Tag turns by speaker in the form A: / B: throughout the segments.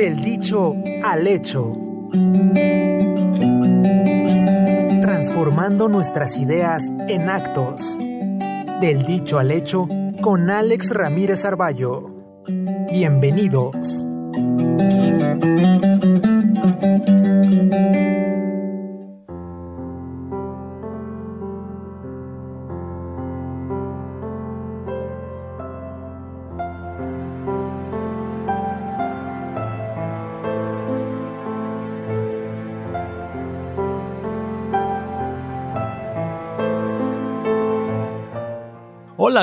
A: Del dicho al hecho. Transformando nuestras ideas en actos. Del dicho al hecho con Alex Ramírez Arballo. Bienvenidos.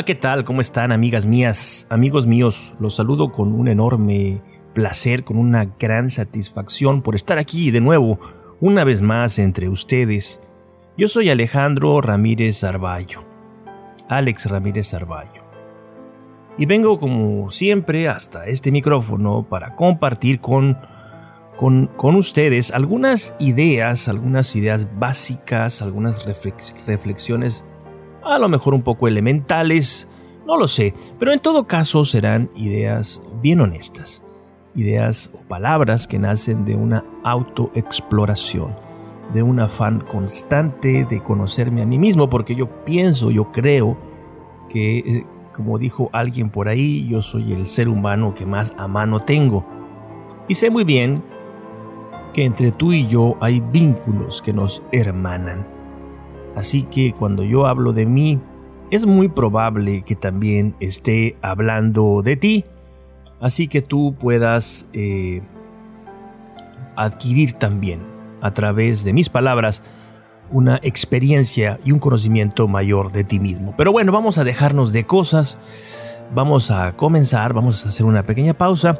B: ¿Qué tal? ¿Cómo están amigas mías, amigos míos? Los saludo con un enorme placer, con una gran satisfacción por estar aquí de nuevo, una vez más entre ustedes. Yo soy Alejandro Ramírez Arballo, Alex Ramírez Arballo. Y vengo como siempre hasta este micrófono para compartir con, con, con ustedes algunas ideas, algunas ideas básicas, algunas reflexiones a lo mejor un poco elementales, no lo sé, pero en todo caso serán ideas bien honestas, ideas o palabras que nacen de una autoexploración, de un afán constante de conocerme a mí mismo, porque yo pienso, yo creo que, eh, como dijo alguien por ahí, yo soy el ser humano que más a mano tengo. Y sé muy bien que entre tú y yo hay vínculos que nos hermanan Así que cuando yo hablo de mí, es muy probable que también esté hablando de ti. Así que tú puedas eh, adquirir también a través de mis palabras una experiencia y un conocimiento mayor de ti mismo. Pero bueno, vamos a dejarnos de cosas. Vamos a comenzar, vamos a hacer una pequeña pausa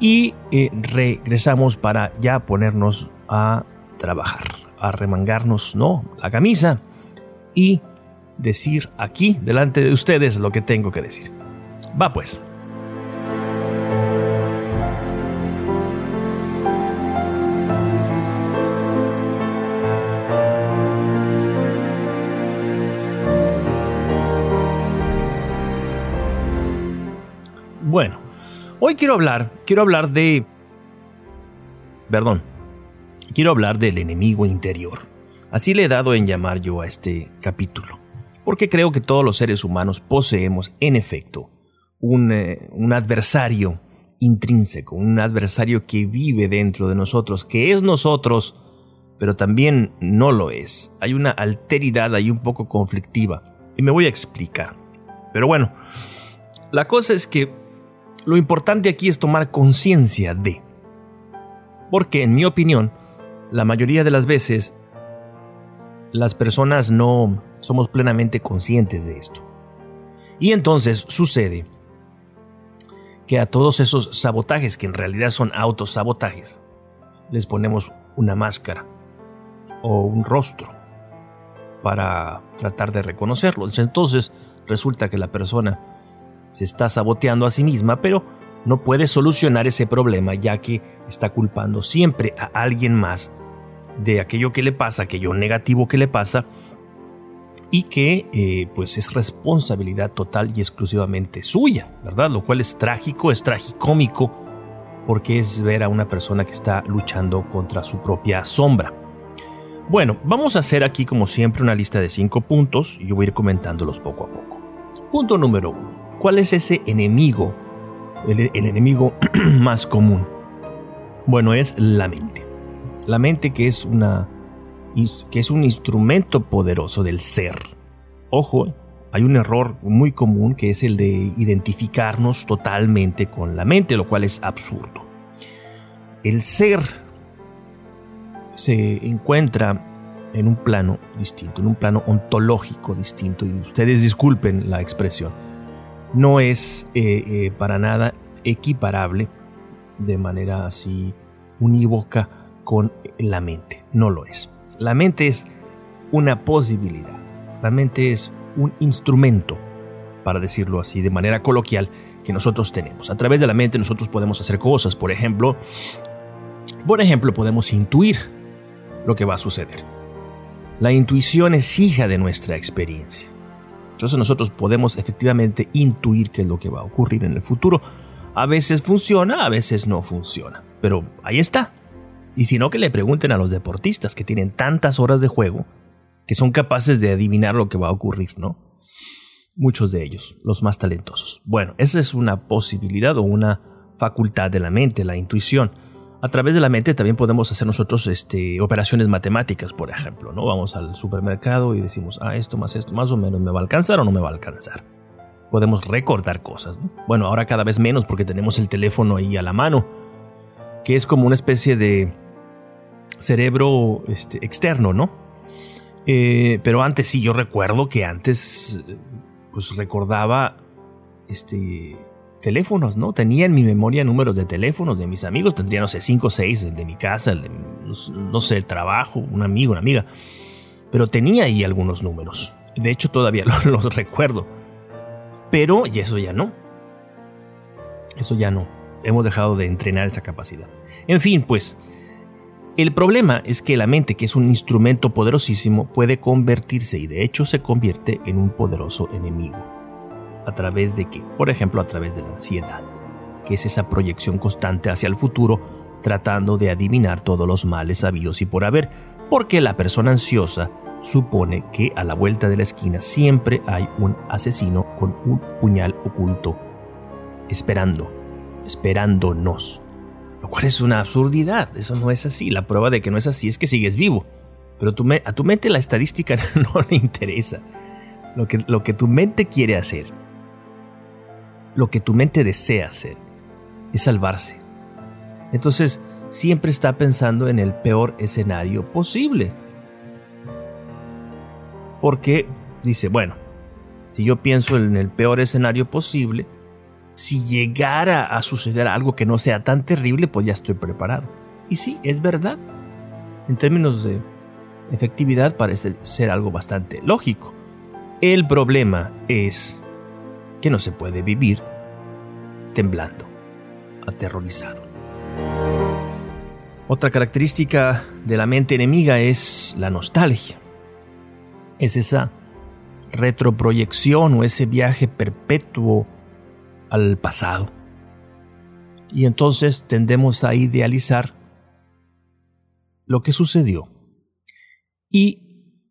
B: y eh, regresamos para ya ponernos a trabajar a remangarnos, no, la camisa y decir aquí, delante de ustedes, lo que tengo que decir. Va pues. Bueno, hoy quiero hablar, quiero hablar de... Perdón, quiero hablar del enemigo interior. Así le he dado en llamar yo a este capítulo, porque creo que todos los seres humanos poseemos, en efecto, un, eh, un adversario intrínseco, un adversario que vive dentro de nosotros, que es nosotros, pero también no lo es. Hay una alteridad ahí un poco conflictiva, y me voy a explicar. Pero bueno, la cosa es que lo importante aquí es tomar conciencia de. Porque en mi opinión, la mayoría de las veces las personas no somos plenamente conscientes de esto. Y entonces sucede que a todos esos sabotajes, que en realidad son autosabotajes, les ponemos una máscara o un rostro para tratar de reconocerlos. Entonces resulta que la persona se está saboteando a sí misma, pero no puede solucionar ese problema ya que está culpando siempre a alguien más de aquello que le pasa, aquello negativo que le pasa y que eh, pues es responsabilidad total y exclusivamente suya, ¿verdad? Lo cual es trágico, es tragicómico porque es ver a una persona que está luchando contra su propia sombra. Bueno, vamos a hacer aquí como siempre una lista de cinco puntos y yo voy a ir comentándolos poco a poco. Punto número uno. ¿Cuál es ese enemigo el, enemigo más común? Bueno, es la mente. La mente que es, una, que es un instrumento poderoso del ser. Ojo, hay un error muy común que es el de identificarnos totalmente con la mente, lo cual es absurdo. El ser se encuentra en un plano distinto, en un plano ontológico distinto, y ustedes disculpen la expresión no es eh, eh, para nada equiparable de manera así unívoca con la mente. No lo es. La mente es una posibilidad. La mente es un instrumento, para decirlo así, de manera coloquial, que nosotros tenemos. A través de la mente nosotros podemos hacer cosas. Por ejemplo, por ejemplo, podemos intuir lo que va a suceder. La intuición es hija de nuestra experiencia. Entonces nosotros podemos efectivamente intuir qué es lo que va a ocurrir en el futuro. A veces funciona, a veces no funciona. pero ahí está. Y si no, que le pregunten a los deportistas que tienen tantas horas de juego que son capaces de adivinar lo que va a ocurrir, ¿no? Muchos de ellos, los más talentosos. Bueno, esa es una posibilidad o una facultad de la mente, la intuición. A través de la mente también podemos hacer nosotros este, operaciones matemáticas, por ejemplo, ¿no? Vamos al supermercado y decimos, ah, esto más esto, más o menos, ¿me va a alcanzar o no me va a alcanzar? Podemos recordar cosas, Bueno, ahora cada vez menos porque tenemos el teléfono ahí a la mano, que es como una especie de cerebro este, externo, ¿no? Eh, pero antes sí, yo recuerdo que antes pues recordaba este teléfonos, ¿no? Tenía en mi memoria números de teléfonos de mis amigos, tendría, no sé, 5 o 6, el de mi casa, el de, no sé, el trabajo, un amigo, una amiga. Pero tenía ahí algunos números. De hecho, todavía los, recuerdo. Pero, y eso ya no. Eso ya no. Hemos dejado de entrenar esa capacidad. En fin, pues, el problema es que la mente, que es un instrumento poderosísimo, puede convertirse y de hecho se convierte en un poderoso enemigo. ¿A través de qué? Por ejemplo, a través de la ansiedad, que es esa proyección constante hacia el futuro, tratando de adivinar todos los males habidos y por haber, porque la persona ansiosa supone que a la vuelta de la esquina siempre hay un asesino con un puñal oculto, esperando, esperándonos lo cual es una absurdidad, eso no es así. La prueba de que no es así es que sigues vivo. Pero a tu mente la estadística no le interesa. Lo que, lo que tu mente quiere hacer, lo que tu mente desea hacer, es salvarse. Entonces, siempre está pensando en el peor escenario posible. Porque dice, bueno, si yo pienso en el peor escenario posible, si llegara a suceder algo que no sea tan terrible, pues ya estoy preparado. Y sí, es verdad. En términos de efectividad parece ser algo bastante lógico. El problema es que no se puede vivir temblando, aterrorizado. Otra característica de la mente enemiga es la nostalgia. Es esa retroproyección o ese viaje perpetuo al pasado. Y entonces tendemos a idealizar lo que sucedió y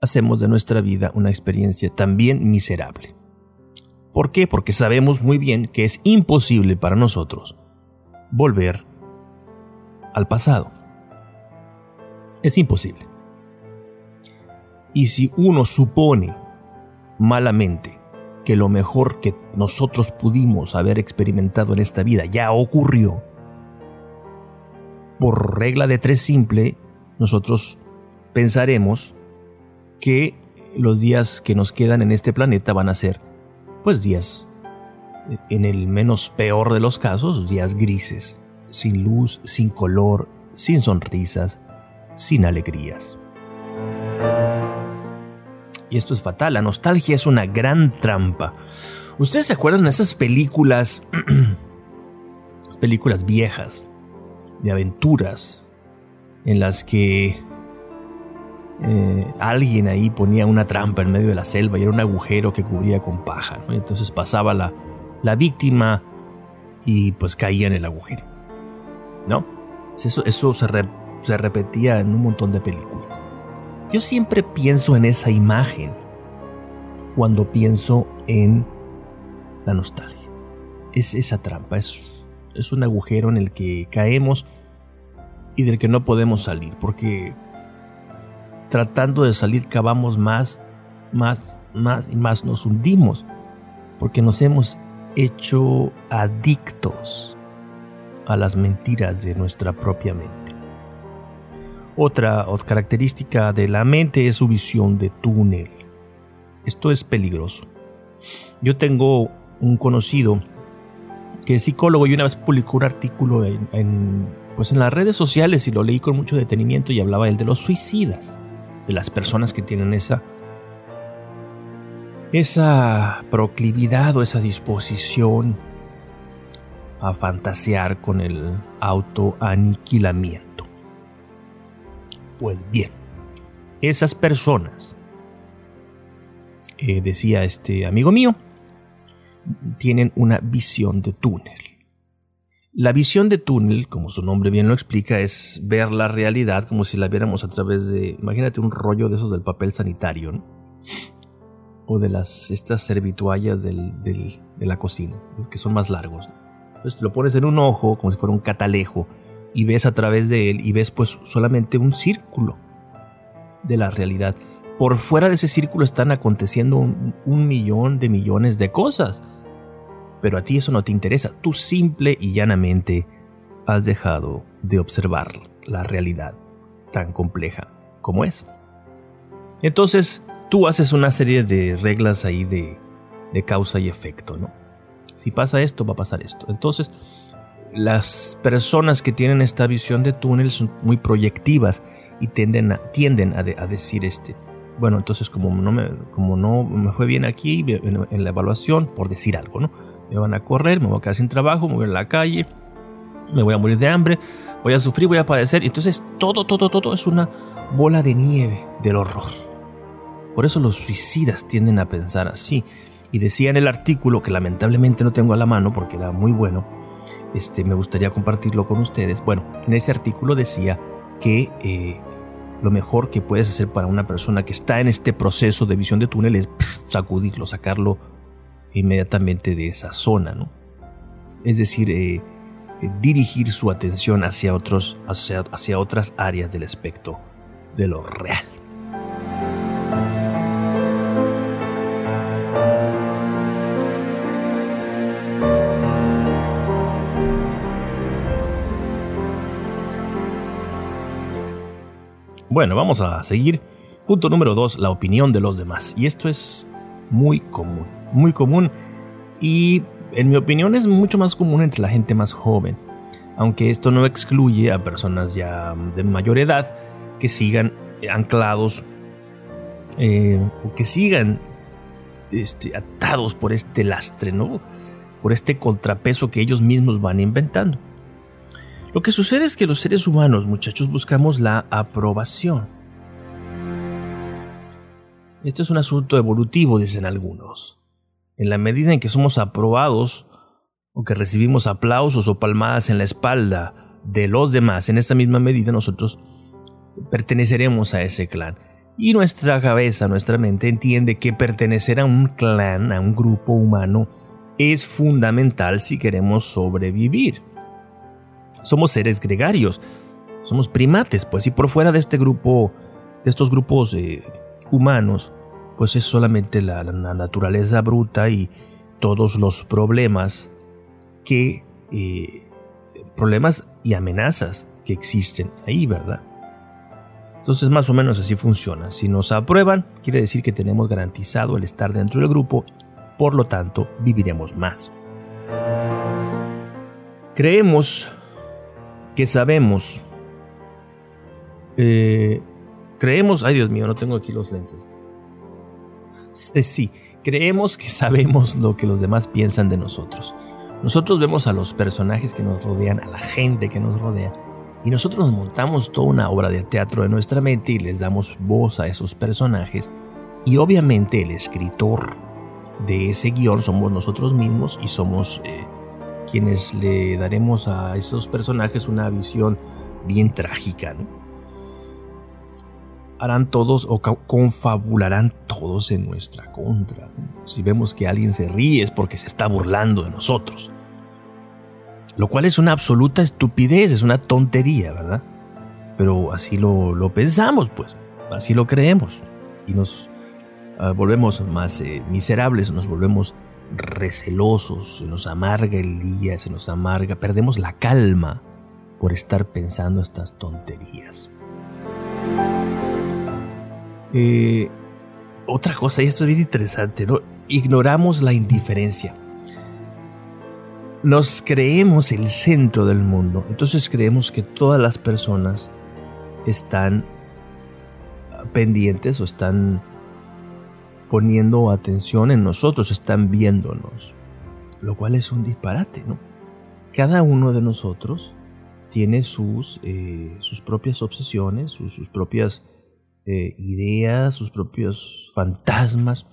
B: hacemos de nuestra vida una experiencia también miserable. ¿Por qué? Porque sabemos muy bien que es imposible para nosotros volver al pasado. Es imposible. Y si uno supone malamente que lo mejor que nosotros pudimos haber experimentado en esta vida ya ocurrió, por regla de tres simple, nosotros pensaremos que los días que nos quedan en este planeta van a ser, pues días, en el menos peor de los casos, días grises, sin luz, sin color, sin sonrisas, sin alegrías. Y esto es fatal, la nostalgia es una gran trampa. ¿Ustedes se acuerdan de esas películas, las películas viejas, de aventuras, en las que eh, alguien ahí ponía una trampa en medio de la selva y era un agujero que cubría con paja. Entonces pasaba la, la, víctima y pues caía en el agujero. ¿No? Eso, se, se repetía en un montón de películas. Yo siempre pienso en esa imagen cuando pienso en la nostalgia. Es esa trampa, es, es un agujero en el que caemos y del que no podemos salir, porque tratando de salir cavamos más, más, más y más nos hundimos, porque nos hemos hecho adictos a las mentiras de nuestra propia mente. Otra, característica de la mente es su visión de túnel. Esto es peligroso. Yo tengo un conocido que es psicólogo y una vez publicó un artículo en, pues en las redes sociales y lo leí con mucho detenimiento y hablaba él de los suicidas, de las personas que tienen esa esa proclividad o esa disposición a fantasear con el autoaniquilamiento. Pues bien, esas personas, eh, decía este amigo mío, tienen una visión de túnel. La visión de túnel, como su nombre bien lo explica, es ver la realidad como si la viéramos a través de, imagínate un rollo de esos del papel sanitario, ¿no? o de las estas servituallas de la cocina, que son más largos. Entonces te lo pones en un ojo, como si fuera un catalejo, y ves a través de él y ves pues solamente un círculo de la realidad. Por fuera de ese círculo están aconteciendo un millón de millones de cosas pero a ti eso no te interesa. Tú simple y llanamente has dejado de observar la realidad tan compleja como es. Entonces, tú haces una serie de reglas ahí de, causa y efecto, ¿no? Si pasa esto, va a pasar esto. Entonces, las personas que tienen esta visión de túnel son muy proyectivas y tienden a, tienden a, decir este, bueno, entonces como no, me, como no me fue bien aquí en la evaluación, por decir algo, ¿no? Me van a correr, me voy a quedar sin trabajo, me voy a la calle, me voy a morir de hambre, voy a sufrir, voy a padecer. Entonces todo, todo, todo es una bola de nieve del horror. Por eso los suicidas tienden a pensar así. Y decía en el artículo, que lamentablemente no tengo a la mano porque era muy bueno, este, me gustaría compartirlo con ustedes. Bueno, en ese artículo decía que eh, lo mejor que puedes hacer para una persona que está en este proceso de visión de túnel es sacudirlo, sacarlo inmediatamente de esa zona, ¿no? Es decir, eh, eh, dirigir su atención hacia, otros, hacia, hacia otras áreas del aspecto de lo real. Bueno, vamos a seguir. Punto número dos, la opinión de los demás. Y esto es muy común muy común y en mi opinión es mucho más común entre la gente más joven, aunque esto no excluye a personas ya de mayor edad que sigan anclados eh, o que sigan este, atados por este lastre, ¿no? por este contrapeso que ellos mismos van inventando. Lo que sucede es que los seres humanos, muchachos, buscamos la aprobación. Esto es un asunto evolutivo, dicen algunos en la medida en que somos aprobados o que recibimos aplausos o palmadas en la espalda de los demás, en esa misma medida nosotros perteneceremos a ese clan. Y nuestra cabeza, nuestra mente entiende que pertenecer a un clan, a un grupo humano, es fundamental si queremos sobrevivir. Somos seres gregarios, somos primates, pues si por fuera de este grupo, de estos grupos eh, humanos, pues es solamente la, naturaleza bruta y todos los problemas que eh, problemas y amenazas que existen ahí, ¿verdad? Entonces más o menos así funciona. Si nos aprueban, quiere decir que tenemos garantizado el estar dentro del grupo, por lo tanto viviremos más. Creemos que sabemos. Eh, creemos, ay Dios mío, no tengo aquí los lentes. Eh, sí, creemos que sabemos lo que los demás piensan de nosotros. Nosotros vemos a los personajes que nos rodean, a la gente que nos rodea, y nosotros montamos toda una obra de teatro en nuestra mente y les damos voz a esos personajes. Y obviamente el escritor de ese guion somos nosotros mismos y somos eh, quienes le daremos a esos personajes una visión bien trágica. ¿no? Harán todos o confabularán todos en nuestra contra. Si vemos que alguien se ríe es porque se está burlando de nosotros. Lo cual es una absoluta estupidez, es una tontería, ¿verdad? Pero así lo, pensamos, pues, así lo creemos. Y nos ah, volvemos más eh, miserables, nos volvemos recelosos, se nos amarga el día, se nos amarga, perdemos la calma por estar pensando estas tonterías. Eh, otra cosa, y esto es bien interesante, ¿no? Ignoramos la indiferencia. Nos creemos el centro del mundo, entonces creemos que todas las personas están pendientes o están poniendo atención en nosotros, están viéndonos, lo cual es un disparate, ¿no? Cada uno de nosotros tiene sus, eh, sus propias obsesiones, sus, sus propias eh, ideas, sus propios fantasmas.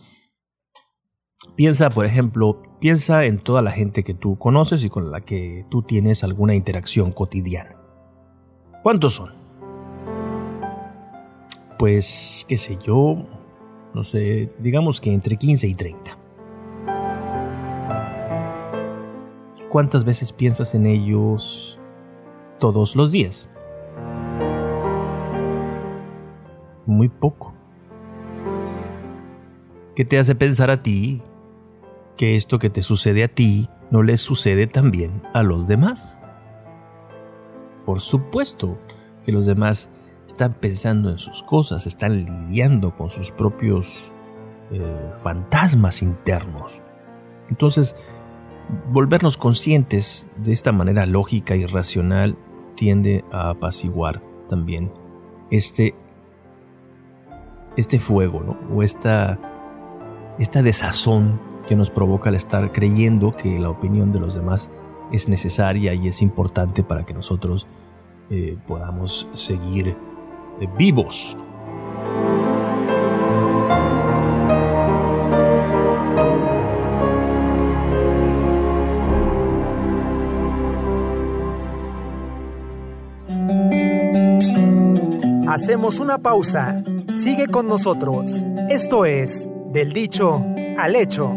B: Piensa, por ejemplo, piensa en toda la gente que tú conoces y con la que tú tienes alguna interacción cotidiana. ¿Cuántos son? Pues, qué sé yo, no sé, digamos que entre 15 y 30. ¿Cuántas veces piensas en ellos todos los días? Muy poco. ¿Qué te hace pensar a ti que esto que te sucede a ti no les sucede también a los demás? Por supuesto que los demás están pensando en sus cosas, están lidiando con sus propios eh, fantasmas internos. Entonces, volvernos conscientes de esta manera lógica y racional tiende a apaciguar también este, este fuego, ¿no? o esta, esta desazón que nos provoca el estar creyendo que la opinión de los demás es necesaria y es importante para que nosotros eh, podamos seguir eh, vivos.
A: Hacemos una pausa. Sigue con nosotros. Esto es Del dicho al hecho.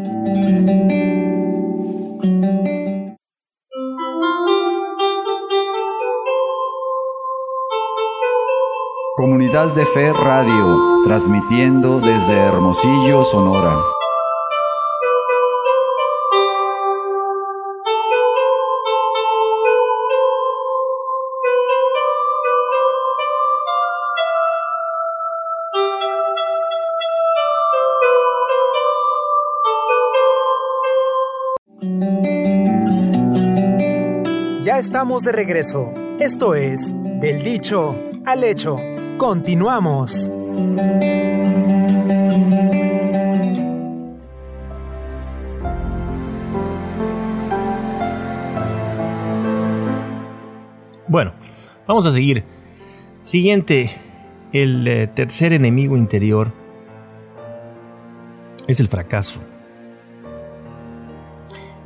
C: Comunidad de Fe Radio, transmitiendo desde Hermosillo, Sonora.
A: Estamos de regreso. Esto es Del dicho al hecho. Continuamos.
B: Bueno, vamos a seguir. Siguiente, el eh, tercer enemigo interior es el fracaso.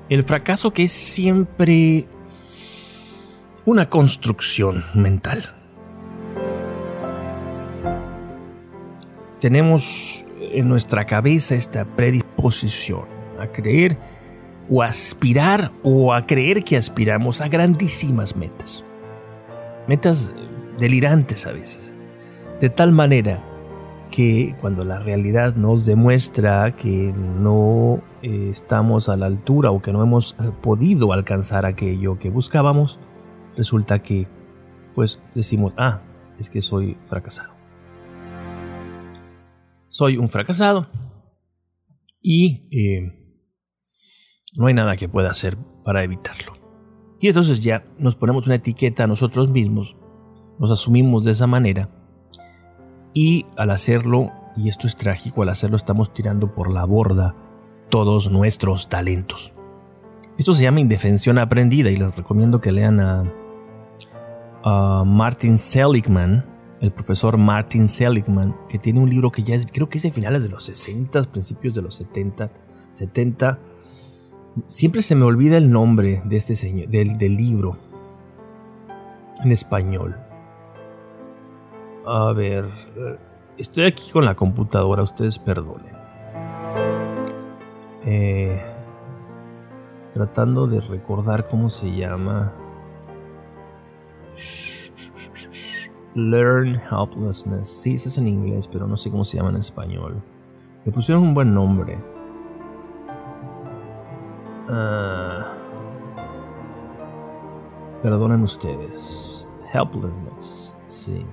B: El fracaso que es siempre una construcción mental. Tenemos en nuestra cabeza esta predisposición a creer o aspirar o a creer que aspiramos a grandísimas metas. Metas delirantes a veces. De tal manera que cuando la realidad nos demuestra que no eh, estamos a la altura o que no hemos podido alcanzar aquello que buscábamos, resulta que pues decimos, ah, es que soy fracasado. Soy un fracasado y eh, no hay nada que pueda hacer para evitarlo. Y entonces ya nos ponemos una etiqueta a nosotros mismos, nos asumimos de esa manera y al hacerlo, y esto es trágico, al hacerlo estamos tirando por la borda todos nuestros talentos. Esto se llama indefensión aprendida y les recomiendo que lean a, Martin Seligman, el profesor Martin Seligman, que tiene un libro que ya es, creo que es de finales de los 60, principios de los 70, 70. Siempre se me olvida el nombre de este señor, del, del libro en español. A ver, eh, estoy aquí con la computadora, ustedes perdonen. Eh, tratando de recordar cómo se llama. Learn Helplessness. Sí, eso es en inglés, pero no sé cómo se llama en español. Le pusieron un buen nombre. Ah, perdonen ustedes. Helplessness. Sí.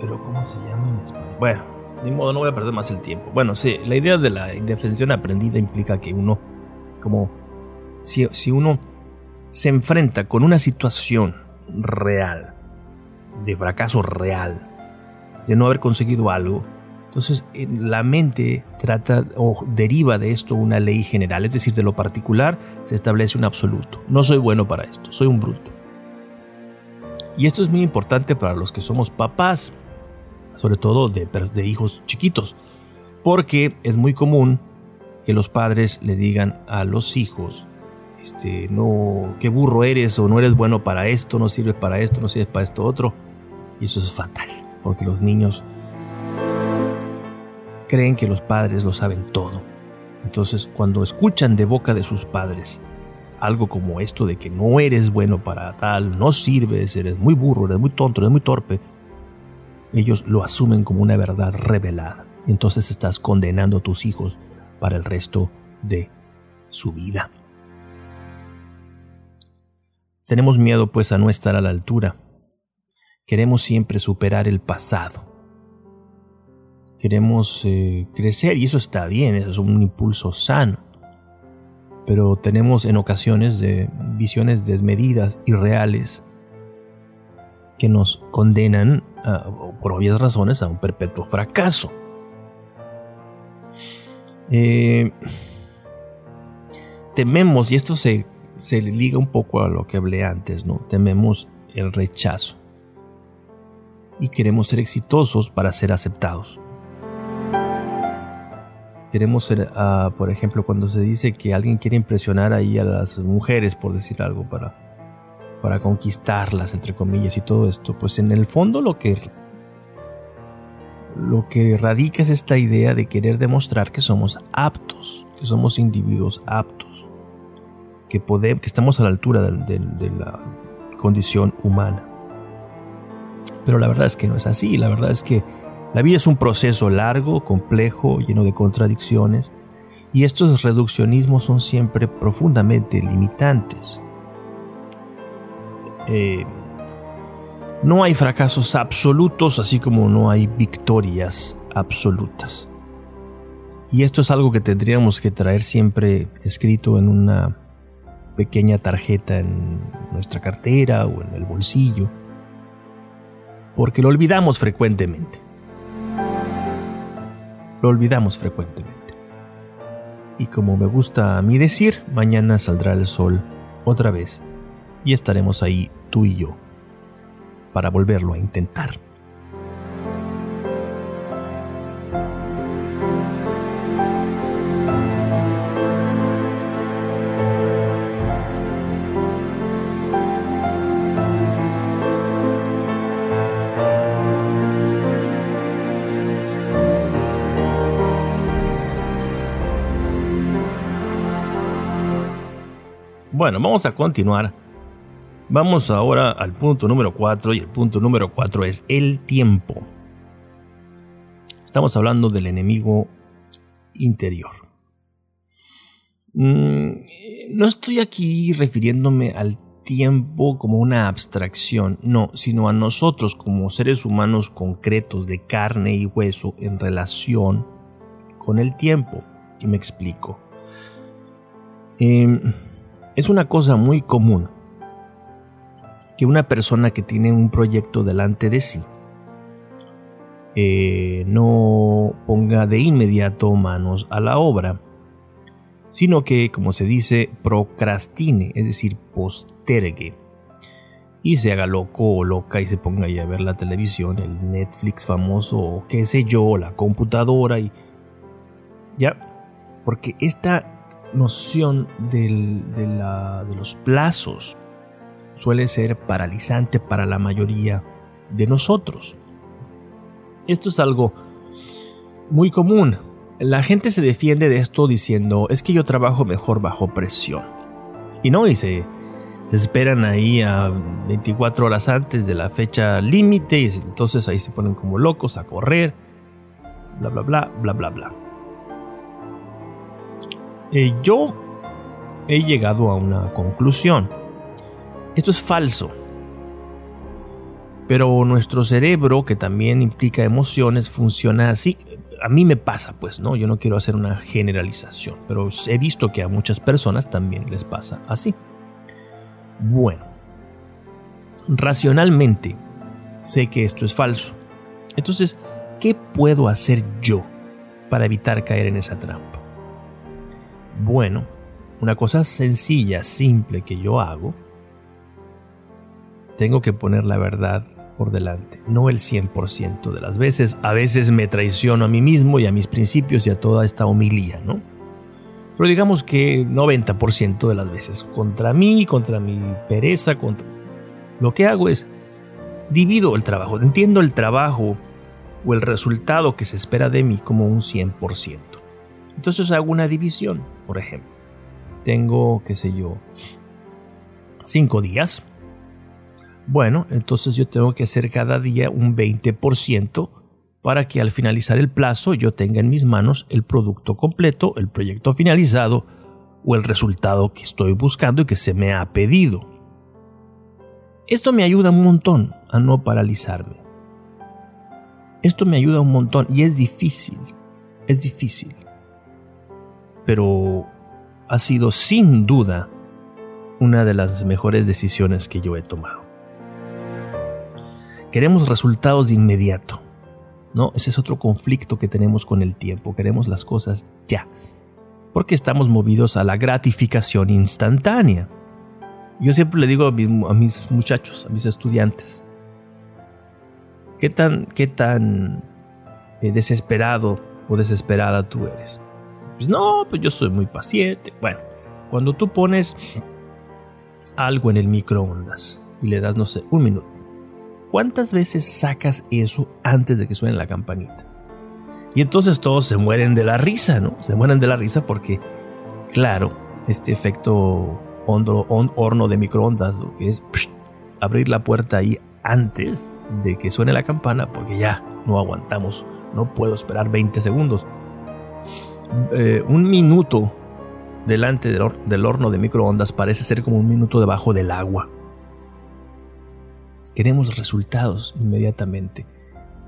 B: Pero ¿cómo se llama en español? Bueno, ni modo, no voy a perder más el tiempo. Bueno, sí, la idea de la indefensión aprendida implica que uno, como si, si uno se enfrenta con una situación real, de fracaso real, de no haber conseguido algo, entonces, la mente trata o deriva de esto una ley general, es decir, de lo particular se establece un absoluto. No soy bueno para esto, soy un bruto. Y esto es muy importante para los que somos papás. sobre todo de, de hijos chiquitos, porque es muy común que los padres le digan a los hijos, este, no, qué burro eres o no eres bueno para esto, no sirves para esto, no sirves para esto otro. Y eso es fatal, porque los niños creen que los padres lo saben todo. Entonces, cuando escuchan de boca de sus padres algo como esto de que no eres bueno para tal, no sirves, eres muy burro, eres muy tonto, eres muy torpe, ellos lo asumen como una verdad revelada. Entonces estás condenando a tus hijos para el resto de su vida. Tenemos miedo pues a no estar a la altura. Queremos siempre superar el pasado queremos eh, crecer y eso está bien, eso es un impulso sano. Pero tenemos en ocasiones visiones desmedidas y reales que nos condenan, por obvias razones, a un perpetuo fracaso. Eh, tememos, y esto se, se liga un poco a lo que hablé antes, ¿no? Tememos el rechazo. Y queremos ser exitosos para ser aceptados queremos ser, ah, por ejemplo, cuando se dice que alguien quiere impresionar ahí a las mujeres, por decir algo, para, para conquistarlas, entre comillas, y todo esto, pues en el fondo lo que, lo que radica es esta idea de querer demostrar que somos aptos, que somos individuos aptos, que, podemos, que estamos a la altura de la condición humana. Pero la verdad es que no es así, la verdad es que la vida es un proceso largo, complejo, lleno de contradicciones, y estos reduccionismos son siempre profundamente limitantes. Eh, no hay fracasos absolutos, así como no hay victorias absolutas. Y esto es algo que tendríamos que traer siempre escrito en una pequeña tarjeta en nuestra cartera o en el bolsillo, porque lo olvidamos frecuentemente lo olvidamos frecuentemente. Y como me gusta a mí decir, mañana saldrá el sol otra vez y estaremos ahí tú y yo para volverlo a intentar. Bueno, vamos a continuar. Vamos ahora al punto número 4 y el punto número 4 es el tiempo. Estamos hablando del enemigo interior. Mm, no estoy aquí refiriéndome al tiempo como una abstracción, no, sino a nosotros como seres humanos concretos de carne y hueso en relación con el tiempo. Y me explico. Eh, es una cosa muy común que una persona que tiene un proyecto delante de sí eh, no ponga de inmediato manos a la obra, sino que, como se dice, procrastine, es decir, postergue, y se haga loco o loca y se ponga ahí a ver la televisión, el Netflix famoso, o qué sé yo, la computadora, y ya, porque esta noción de, los plazos suele ser paralizante para la mayoría de nosotros. Esto es algo muy común. La gente se defiende de esto diciendo es que yo trabajo mejor bajo presión. Y no, y se, esperan ahí a 24 horas antes de la fecha límite y entonces ahí se ponen como locos a correr, bla, bla, bla, bla, bla, bla. Eh, yo he llegado a una conclusión. Esto es falso. Pero nuestro cerebro, que también implica emociones, funciona así. A mí me pasa, pues, ¿no? Yo no quiero hacer una generalización, pero he visto que a muchas personas también les pasa así. Bueno, racionalmente sé que esto es falso. Entonces, ¿qué puedo hacer yo para evitar caer en esa trampa? Bueno, una cosa sencilla, simple que yo hago, tengo que poner la verdad por delante, no el 100% de las veces. A veces me traiciono a mí mismo y a mis principios y a toda esta homilía, ¿no? Pero digamos que 90% de las veces, contra mí, contra mi pereza, contra... Lo que hago es divido el trabajo, entiendo el trabajo o el resultado que se espera de mí como un 100%. Entonces hago una división, por ejemplo. Tengo, qué sé yo, 5 días bueno, entonces yo tengo que hacer cada día un 20% para que al finalizar el plazo yo tenga en mis manos el producto completo, el proyecto finalizado o el resultado que estoy buscando y que se me ha pedido. Esto me ayuda un montón a no paralizarme. Esto me ayuda un montón y es difícil, es difícil. Pero ha sido sin duda una de las mejores decisiones que yo he tomado. Queremos resultados de inmediato. ¿no? Ese es otro conflicto que tenemos con el tiempo. Queremos las cosas ya. Porque estamos movidos a la gratificación instantánea. Yo siempre le digo a mis, muchachos, a mis estudiantes, ¿qué tan, qué tan eh, desesperado o desesperada tú eres? Pues no, pues yo soy muy paciente. Bueno, cuando tú pones algo en el microondas y le das, no sé, un minuto, ¿Cuántas veces sacas eso antes de que suene la campanita? Y entonces todos se mueren de la risa, ¿no? Se mueren de la risa porque, claro, este efecto horno de microondas, que es abrir la puerta ahí antes de que suene la campana, porque ya no aguantamos, no puedo esperar 20 segundos. Eh, un minuto delante del horno de microondas parece ser como un minuto debajo del agua. Queremos resultados inmediatamente.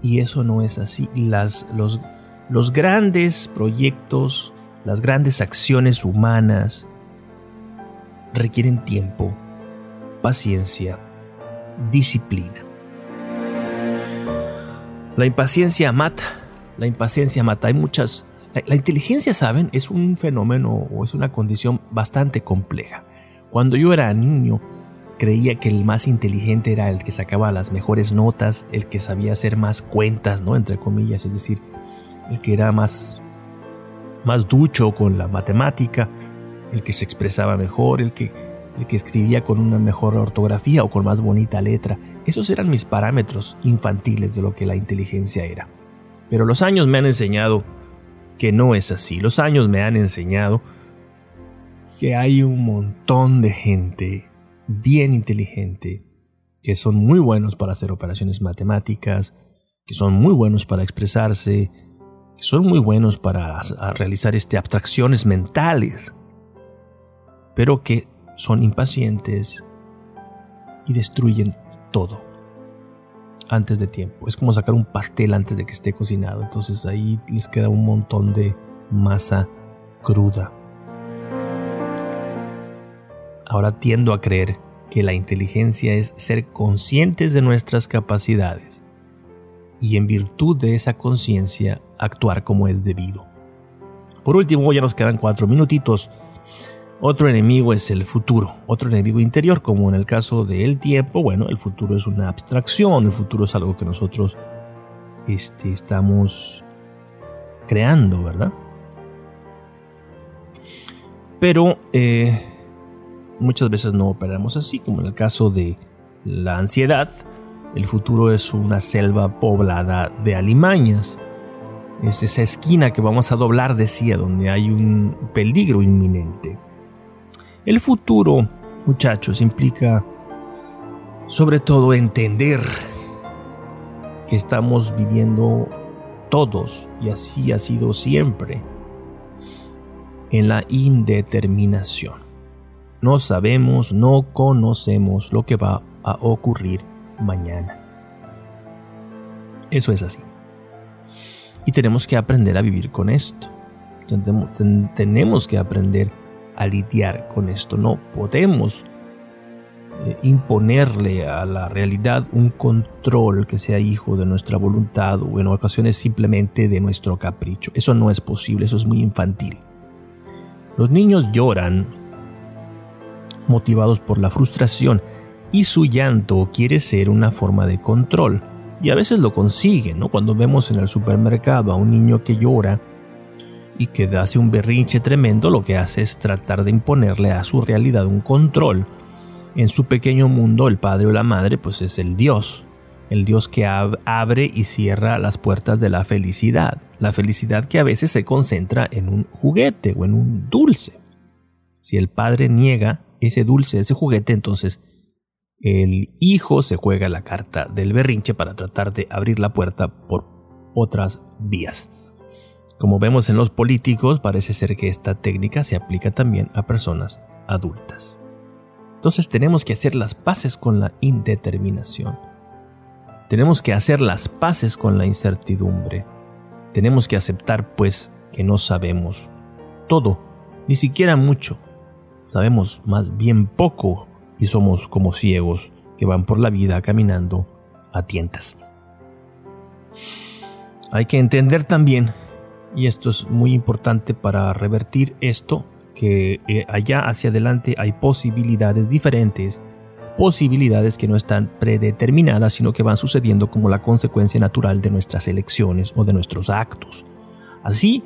B: Y eso no es así. Las, los, los grandes proyectos, las grandes acciones humanas requieren tiempo, paciencia, disciplina. La impaciencia mata. La impaciencia mata. Hay muchas... la, inteligencia, ¿saben? Es un fenómeno o es una condición bastante compleja. Cuando yo era niño, creía que el más inteligente era el que sacaba las mejores notas, el que sabía hacer más cuentas, ¿no? Entre comillas, es decir, el que era más, más ducho con la matemática, el que se expresaba mejor, el que, el que escribía con una mejor ortografía o con más bonita letra. Esos eran mis parámetros infantiles de lo que la inteligencia era. Pero los años me han enseñado que no es así. Los años me han enseñado que hay un montón de gente bien inteligente, que son muy buenos para hacer operaciones matemáticas, que son muy buenos para expresarse, que son muy buenos para realizar este, abstracciones mentales, pero que son impacientes y destruyen todo antes de tiempo. Es como sacar un pastel antes de que esté cocinado. Entonces ahí les queda un montón de masa cruda. Ahora tiendo a creer que la inteligencia es ser conscientes de nuestras capacidades y en virtud de esa conciencia actuar como es debido. Por último, ya nos quedan cuatro minutitos. Otro enemigo es el futuro, otro enemigo interior, como en el caso del tiempo. Bueno, el futuro es una abstracción, el futuro es algo que nosotros este, estamos creando, ¿verdad? Pero eh, Muchas veces no operamos así, como en el caso de la ansiedad. El futuro es una selva poblada de alimañas. Es esa esquina que vamos a doblar, decía, donde hay un peligro inminente. El futuro, muchachos, implica sobre todo entender que estamos viviendo todos, y así ha sido siempre, en la indeterminación. No sabemos, no conocemos lo que va a ocurrir mañana. Eso es así. Y tenemos que aprender a vivir con esto. Tenemos que aprender a lidiar con esto. No podemos eh, imponerle a la realidad un control que sea hijo de nuestra voluntad o en ocasiones simplemente de nuestro capricho. Eso no es posible, eso es muy infantil. Los niños lloran motivados por la frustración y su llanto quiere ser una forma de control. Y a veces lo consigue, ¿no? Cuando vemos en el supermercado a un niño que llora y que hace un berrinche tremendo, lo que hace es tratar de imponerle a su realidad un control. En su pequeño mundo, el padre o la madre, pues es el Dios, el Dios que abre y cierra las puertas de la felicidad, la felicidad que a veces se concentra en un juguete o en un dulce. Si el padre niega ese dulce, ese juguete, entonces el hijo se juega la carta del berrinche para tratar de abrir la puerta por otras vías. Como vemos en los políticos, parece ser que esta técnica se aplica también a personas adultas. Entonces tenemos que hacer las paces con la indeterminación. Tenemos que hacer las paces con la incertidumbre. Tenemos que aceptar, pues, que no sabemos todo, ni siquiera mucho. Sabemos más bien poco y somos como ciegos que van por la vida caminando a tientas. Hay que entender también, y esto es muy importante para revertir esto, que eh, allá hacia adelante hay posibilidades diferentes, posibilidades que no están predeterminadas, sino que van sucediendo como la consecuencia natural de nuestras elecciones o de nuestros actos. Así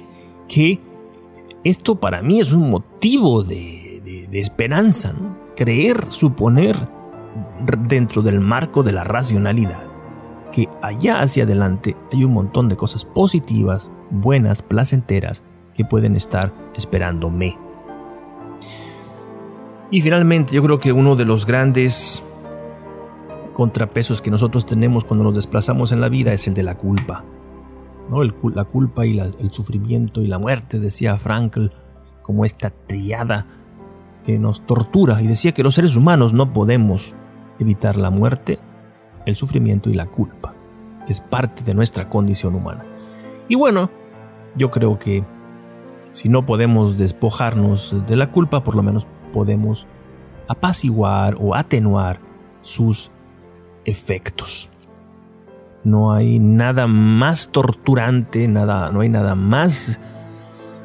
B: que esto para mí es un motivo de, de esperanza, ¿no? creer, suponer, dentro del marco de la racionalidad, que allá hacia adelante hay un montón de cosas positivas, buenas, placenteras, que pueden estar esperándome. Y finalmente yo creo que uno de los grandes contrapesos que nosotros tenemos cuando nos desplazamos en la vida es el de la culpa. ¿no? la culpa y el sufrimiento y la muerte, decía Frankl, como esta triada que nos tortura y decía que los seres humanos no podemos evitar la muerte, el sufrimiento y la culpa, que es parte de nuestra condición humana. Y bueno, yo creo que si no podemos despojarnos de la culpa, por lo menos podemos apaciguar o atenuar sus efectos. No hay nada más torturante, nada, no hay nada más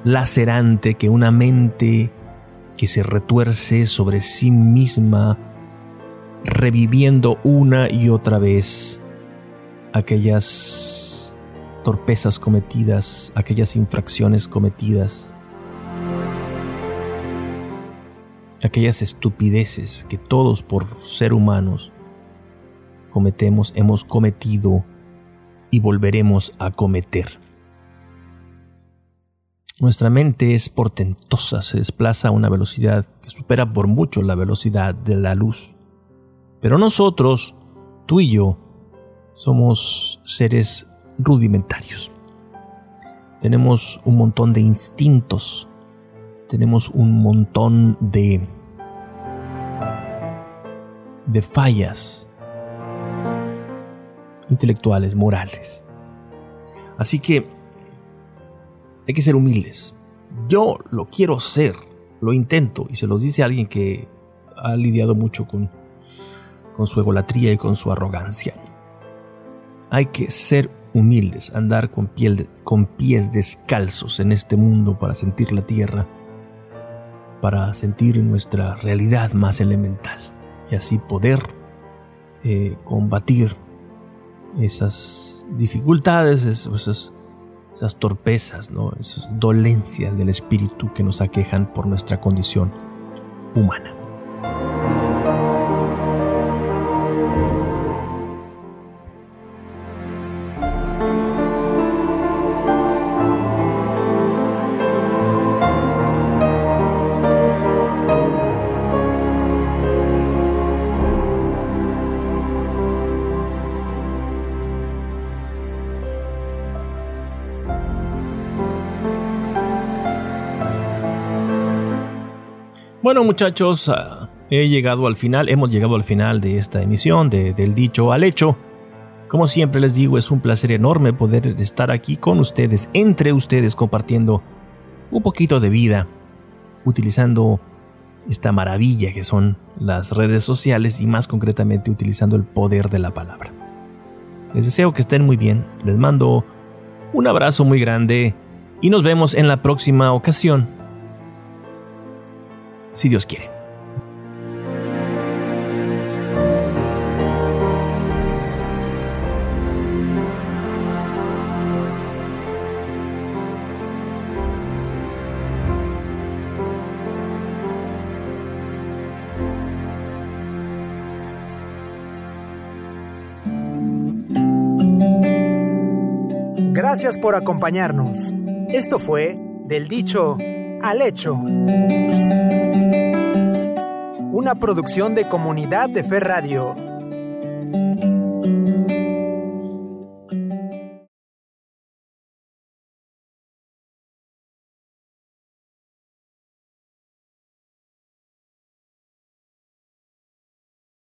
B: lacerante que una mente que se retuerce sobre sí misma, reviviendo una y otra vez aquellas torpezas cometidas, aquellas infracciones cometidas, aquellas estupideces que todos por ser humanos cometemos, hemos cometido y volveremos a cometer. Nuestra mente es portentosa, se desplaza a una velocidad que supera por mucho la velocidad de la luz. Pero nosotros, tú y yo, somos seres rudimentarios. Tenemos un montón de instintos, tenemos un montón de de fallas intelectuales, morales. Así que hay que ser humildes. Yo lo quiero ser, lo intento, y se los dice alguien que ha lidiado mucho con, con su egolatría y con su arrogancia. Hay que ser humildes, andar con, piel, con pies descalzos en este mundo para sentir la tierra, para sentir nuestra realidad más elemental y así poder eh, combatir esas dificultades, esos, esas torpezas, ¿no? esas dolencias del espíritu que nos aquejan por nuestra condición humana. Muchachos, ah, he llegado al final, hemos llegado al final de esta emisión de, del dicho al hecho. Como siempre les digo, es un placer enorme poder estar aquí con ustedes, entre ustedes, compartiendo un poquito de vida, utilizando esta maravilla que son las redes sociales y más concretamente utilizando el poder de la palabra. Les deseo que estén muy bien, les mando un abrazo muy grande y nos vemos en la próxima ocasión si Dios quiere.
A: Gracias por acompañarnos. Esto fue Del Dicho al Hecho. Una producción de Comunidad de Fe Radio